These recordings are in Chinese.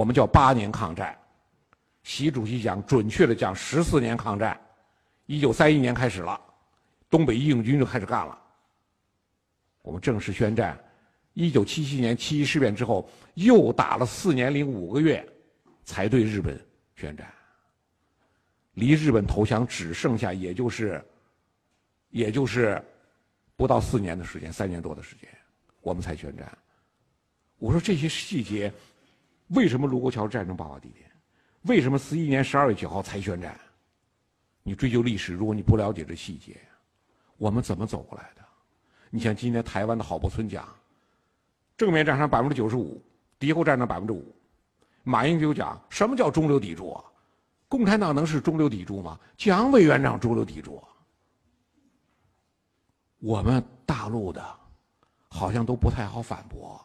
我们叫八年抗战。习主席讲，准确的讲，十四年抗战，一九三一年开始了，东北义勇军就开始干了。我们正式宣战，一九七七年七一事变之后，又打了四年零五个月，才对日本宣战。离日本投降只剩下也就是，也就是不到四年的时间，三年多的时间，我们才宣战。我说这些细节，为什么卢沟桥战争爆发地点？为什么四一年十二月九号才宣战？你追究历史，如果你不了解这细节，我们怎么走过来的？你像今天台湾的郝柏村讲，正面战场百分之九十五，敌后战场百分之五。马英九讲，什么叫中流砥柱啊？共产党能是中流砥柱吗？蒋委员长中流砥柱。我们大陆的，好像都不太好反驳。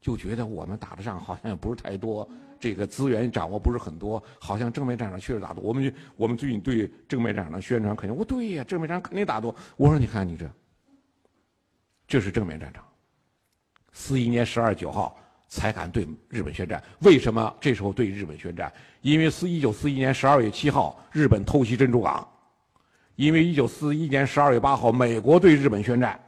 就觉得我们打的仗好像也不是太多，这个资源掌握不是很多，好像正面战场确实打多。我们我们最近对正面战场的宣传肯定，我对呀，正面战场肯定打多。我说你看你这，这是正面战场。四一年十二月九号才敢对日本宣战，为什么这时候对日本宣战？因为四一九四一年十二月七号日本偷袭珍珠港，因为一九四一年十二月八号美国对日本宣战，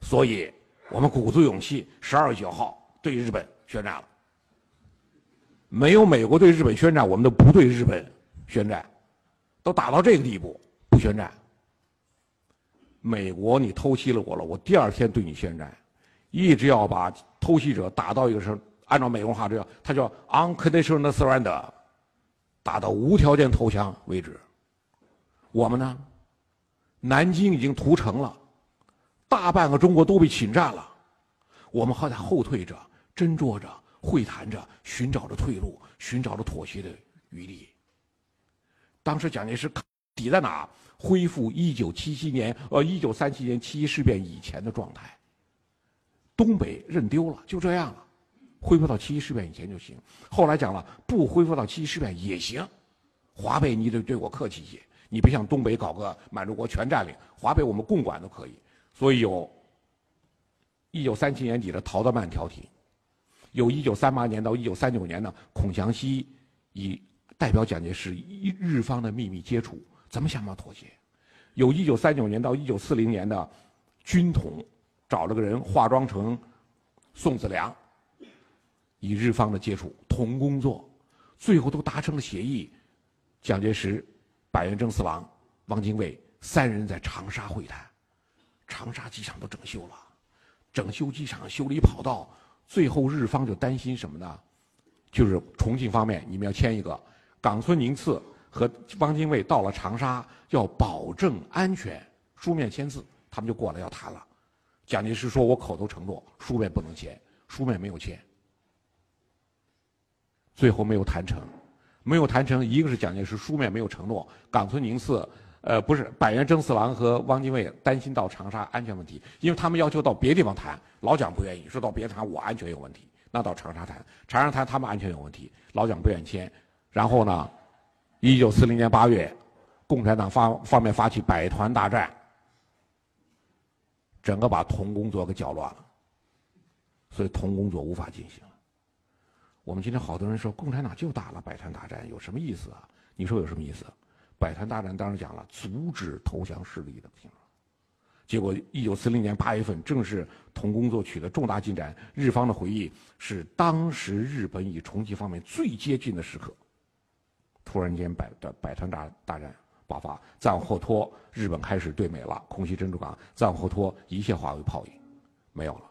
所以。我们鼓足勇气，十二月九号对日本宣战了。没有美国对日本宣战，我们都不对日本宣战。都打到这个地步，不宣战。美国，你偷袭了我了，我第二天对你宣战，一直要把偷袭者打到一个什，按照美国话这叫，他叫 unconditional surrender，打到无条件投降为止。我们呢，南京已经屠城了。大半个中国都被侵占了，我们还在后退着、斟酌着、会谈着、寻找着退路、寻找着妥协的余地。当时蒋介石抵在哪？恢复一九七七年，呃，一九三七年七一事变以前的状态。东北认丢了，就这样了，恢复到七一事变以前就行。后来讲了，不恢复到七一事变也行。华北你得对我客气一些，你别像东北搞个满洲国全占领，华北我们共管都可以。所以有，一九三七年底的陶德曼调停，有一九三八年到一九三九年的孔祥熙以代表蒋介石一日方的秘密接触，怎么想办法妥协？有一九三九年到一九四零年的军统找了个人化妆成宋子良，以日方的接触同工作，最后都达成了协议。蒋介石、百元征四郎、汪精卫三人在长沙会谈。长沙机场都整修了，整修机场、修理跑道，最后日方就担心什么呢？就是重庆方面，你们要签一个，冈村宁次和汪精卫到了长沙要保证安全，书面签字，他们就过来要谈了。蒋介石说：“我口头承诺，书面不能签，书面没有签。”最后没有谈成，没有谈成，一个是蒋介石书面没有承诺，冈村宁次。呃，不是，百元征四郎和汪精卫担心到长沙安全问题，因为他们要求到别地方谈，老蒋不愿意，说到别谈我安全有问题，那到长沙谈，长沙谈他们安全有问题，老蒋不愿签。然后呢，一九四零年八月，共产党发方面发起百团大战，整个把同工作给搅乱了，所以同工作无法进行。我们今天好多人说共产党就打了百团大战，有什么意思啊？你说有什么意思？百团大战当然讲了，阻止投降势力的行结果，一九四零年八月份，正是同工作取得重大进展。日方的回忆是，当时日本与重庆方面最接近的时刻，突然间百的百团大大战爆发，再往后拖，日本开始对美了，空袭珍珠港，再往后拖，一切化为泡影，没有了。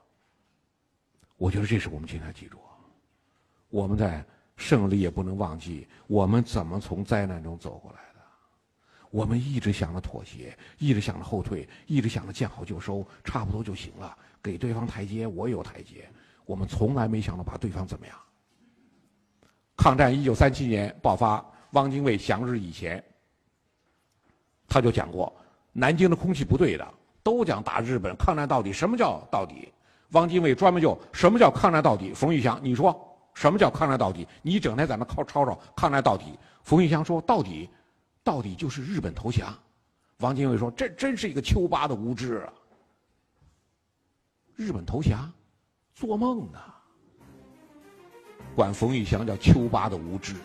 我觉得这是我们今天记住，我们在胜利也不能忘记，我们怎么从灾难中走过来的。我们一直想着妥协，一直想着后退，一直想着见好就收，差不多就行了，给对方台阶，我有台阶。我们从来没想到把对方怎么样。抗战一九三七年爆发，汪精卫降日以前，他就讲过，南京的空气不对的，都讲打日本，抗战到底。什么叫到底？汪精卫专门就什么叫抗战到底？冯玉祥，你说什么叫抗战到底？你整天在那靠吵吵抗战到底。冯玉祥说到底。到底就是日本投降，王精卫说：“这真是一个丘八的无知啊！日本投降，做梦呢！管冯玉祥叫“丘八的无知”。